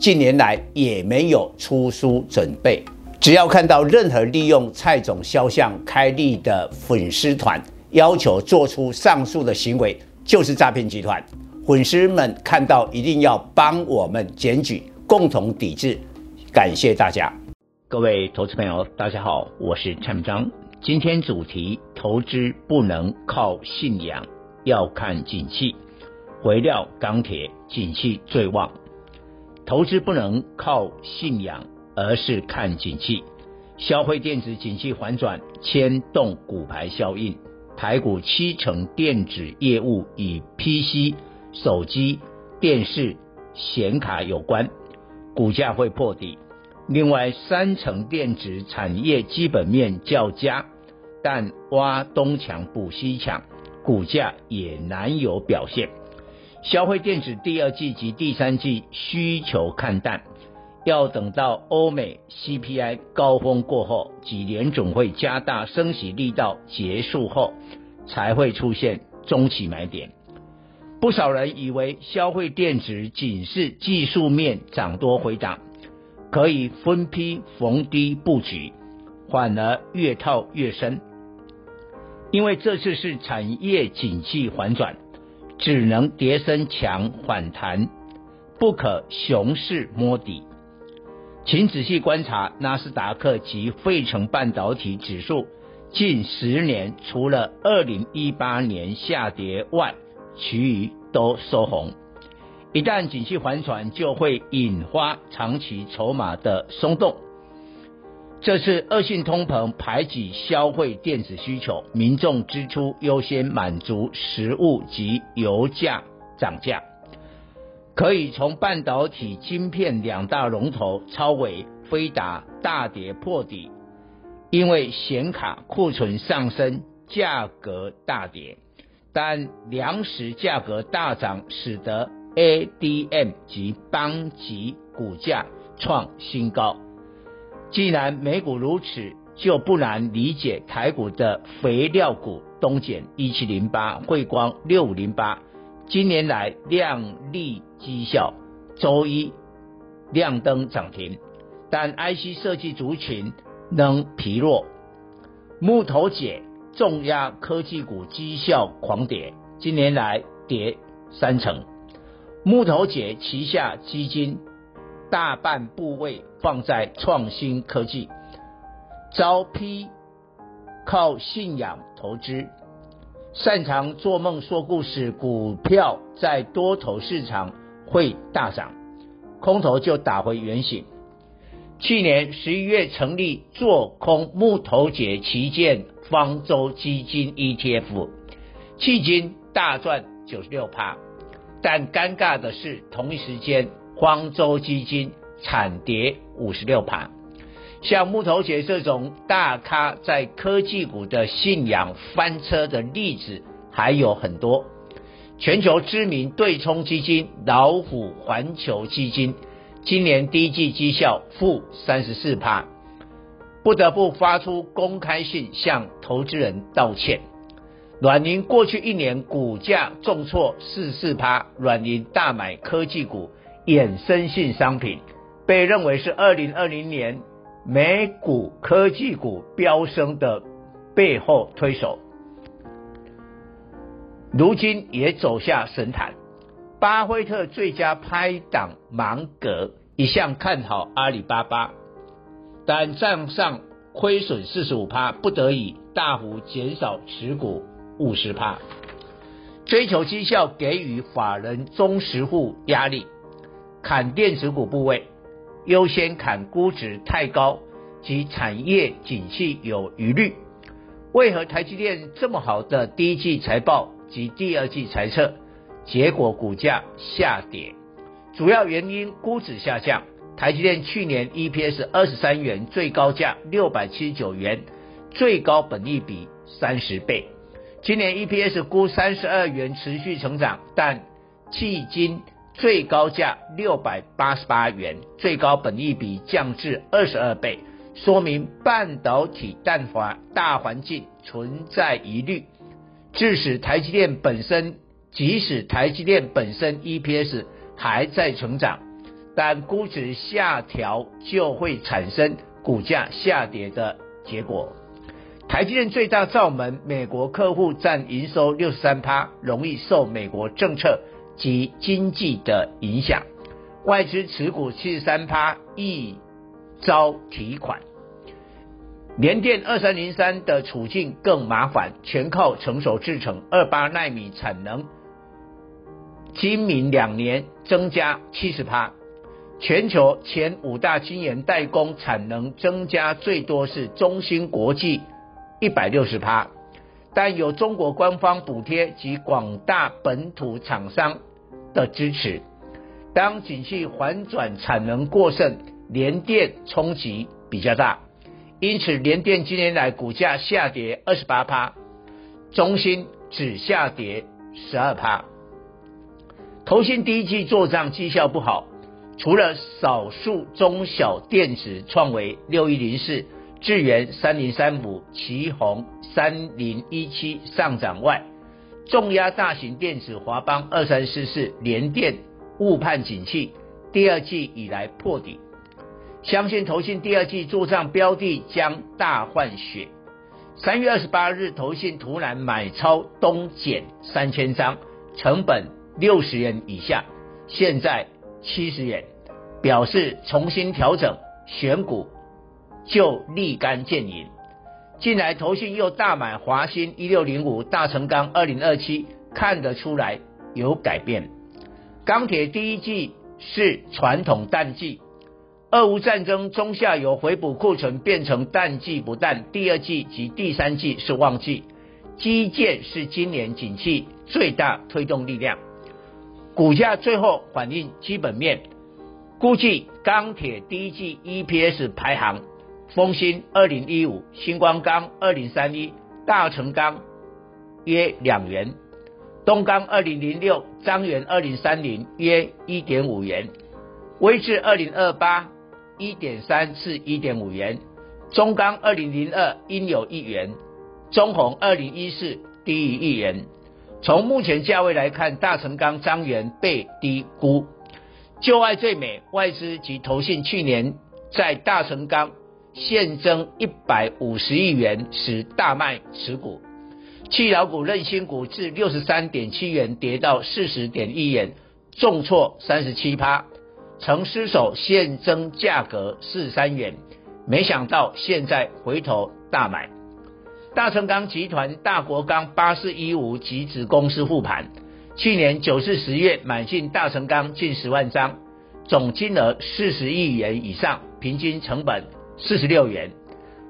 近年来也没有出书准备。只要看到任何利用蔡总肖像开立的粉丝团，要求做出上述的行为，就是诈骗集团。粉丝们看到一定要帮我们检举，共同抵制。感谢大家。各位投资朋友，大家好，我是蔡明彰。今天主题：投资不能靠信仰，要看景气。回料、钢铁景气最旺，投资不能靠信仰，而是看景气。消费电子景气反转，牵动骨牌效应。台股七成电子业务与 PC、手机、电视、显卡有关，股价会破底。另外，三成电子产业基本面较佳，但挖东墙补西墙，股价也难有表现。消费电子第二季及第三季需求看淡，要等到欧美 CPI 高峰过后及联总会加大升息力道结束后，才会出现中期买点。不少人以为消费电子仅是技术面涨多回涨。可以分批逢低布局，反而越套越深。因为这次是产业景气反转，只能跌深强反弹，不可熊市摸底。请仔细观察纳斯达克及费城半导体指数，近十年除了二零一八年下跌外，其余都收红。一旦景气反转，就会引发长期筹码的松动。这次恶性通膨排挤消费电子需求，民众支出优先满足食物及油价涨价。可以从半导体晶片两大龙头超微、飞达大跌破底，因为显卡库存上升，价格大跌，但粮食价格大涨，使得 ADM 及邦吉股价创新高。既然美股如此，就不难理解台股的肥料股东碱一七零八、汇光六五零八，今年来亮丽绩效，周一亮灯涨停，但 IC 设计族群仍疲弱。木头姐重压科技股绩效狂跌，今年来跌三成。木头姐旗下基金大半部位放在创新科技，招批靠信仰投资，擅长做梦说故事，股票在多头市场会大涨，空头就打回原形。去年十一月成立做空木头姐旗舰方舟基金 ETF，迄今大赚九十六趴。但尴尬的是，同一时间，光州基金惨跌五十六趴。像木头姐这种大咖在科技股的信仰翻车的例子还有很多。全球知名对冲基金老虎环球基金今年第一季绩效负三十四趴，不得不发出公开信向投资人道歉。软银过去一年股价重挫四四趴，软银大买科技股衍生性商品，被认为是二零二零年美股科技股飙升的背后推手，如今也走下神坛。巴菲特最佳拍档芒格一向看好阿里巴巴，但账上亏损四十五趴，不得已大幅减少持股。五十趴，追求绩效给予法人中实户压力，砍电子股部位，优先砍估值太高及产业景气有疑虑。为何台积电这么好的第一季财报及第二季财测，结果股价下跌？主要原因估值下降。台积电去年 EPS 二十三元，最高价六百七十九元，最高本益比三十倍。今年 EPS 估三十二元，持续成长，但迄今最高价六百八十八元，最高本益比降至二十二倍，说明半导体淡化大环境存在疑虑，致使台积电本身，即使台积电本身 EPS 还在成长。但估值下调就会产生股价下跌的结果。台积电最大罩门美国客户占营收六十三趴，容易受美国政策及经济的影响。外资持股七十三趴，易遭提款。联电二三零三的处境更麻烦，全靠成熟制程二八纳米产能，今明两年增加七十趴。全球前五大晶圆代工产能增加最多是中芯国际一百六十趴，但有中国官方补贴及广大本土厂商的支持。当景气反转，产能过剩，联电冲击比较大，因此联电今年来股价下跌二十八趴，中芯只下跌十二趴。投信第一季做账绩效不好。除了少数中小电子创维六一零四、智源三零三五、奇鋐三零一七上涨外，重压大型电子华邦二三四四、联电误判景气，第二季以来破底，相信投信第二季做账标的将大换血。三月二十八日，投信突然买超东减三千张，成本六十元以下，现在。七十元，表示重新调整选股就立竿见影。近来投信又大买华新一六零五、大成钢二零二七，看得出来有改变。钢铁第一季是传统淡季，俄乌战争中下游回补库存变成淡季不淡，第二季及第三季是旺季。基建是今年景气最大推动力量。股价最后反映基本面，估计钢铁第一季 EPS 排行：丰兴二零一五、星光钢二零三一、大成钢约两元，东钢二零零六、张元二零三零约一点五元，威致二零二八一点三至一点五元，中钢二零零二应有一元，中红二零一四低于一元。从目前价位来看，大成钢、张元被低估。旧爱最美外资及投信去年在大成钢现增一百五十亿元时大卖持股，弃老股、认新股至六十三点七元跌到四十点一元，重挫三十七趴，曾失守现增价格四三元，没想到现在回头大买。大成钢集团大国钢八四一五及子公司复盘，去年九至十月买进大成钢近十万张，总金额四十亿元以上，平均成本四十六元。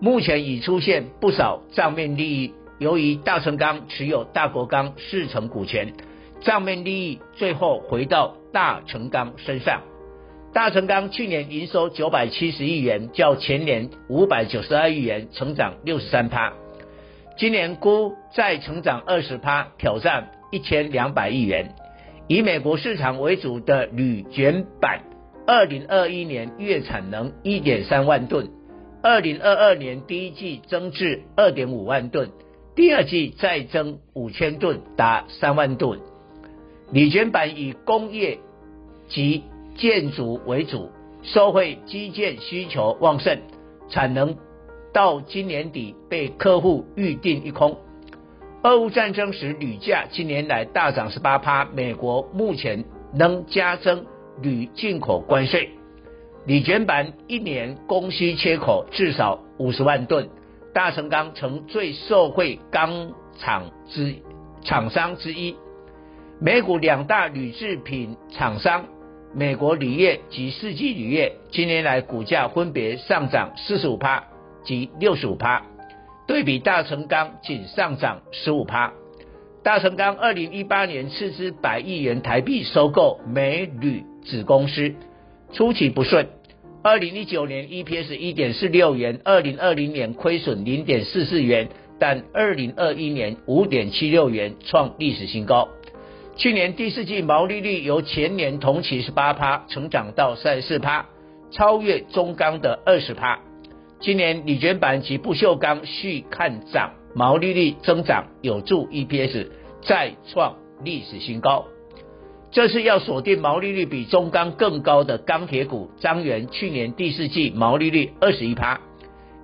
目前已出现不少账面利益，由于大成钢持有大国钢四成股权，账面利益最后回到大成钢身上。大成钢去年营收九百七十亿元，较前年五百九十二亿元，成长六十三趴。今年估再成长二十趴，挑战一千两百亿元。以美国市场为主的铝卷板，二零二一年月产能一点三万吨，二零二二年第一季增至二点五万吨，第二季再增五千吨，达三万吨。铝卷板以工业及建筑为主，社会基建需求旺盛，产能。到今年底被客户预定一空。俄乌战争使铝价今年来大涨十八趴，美国目前仍加征铝进口关税，铝卷板一年供需缺口至少五十万吨。大成钢成最受惠钢厂之厂商之一，美股两大铝制品厂商美国铝业及世纪铝业今年来股价分别上涨四十五趴。及六十五趴，对比大成钢仅上涨十五趴。大成钢二零一八年斥资百亿元台币收购美铝子公司，初期不顺。二零一九年 EPS 一点四六元，二零二零年亏损零点四四元，但二零二一年五点七六元创历史新高。去年第四季毛利率由前年同期十八趴成长到三十四趴，超越中钢的二十趴。今年铝卷板及不锈钢续看涨，毛利率增长有助 EPS 再创历史新高。这是要锁定毛利率比中钢更高的钢铁股，张元去年第四季毛利率二十一趴，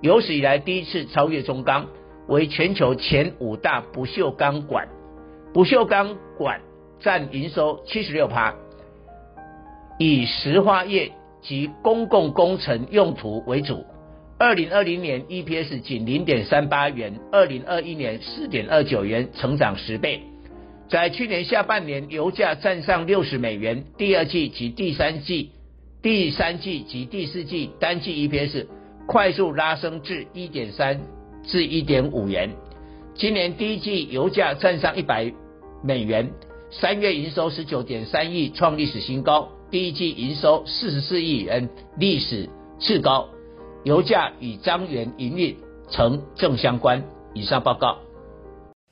有史以来第一次超越中钢，为全球前五大不锈钢管，不锈钢管占营收七十六趴，以石化业及公共工程用途为主。二零二零年 EPS 仅零点三八元，二零二一年四点二九元，成长十倍。在去年下半年，油价站上六十美元，第二季及第三季、第三季及第四季单季 EPS 快速拉升至一点三至一点五元。今年第一季油价站上一百美元，三月营收十九点三亿，创历史新高，第一季营收四十四亿元，历史次高。油价与张元营运呈正相关。以上报告。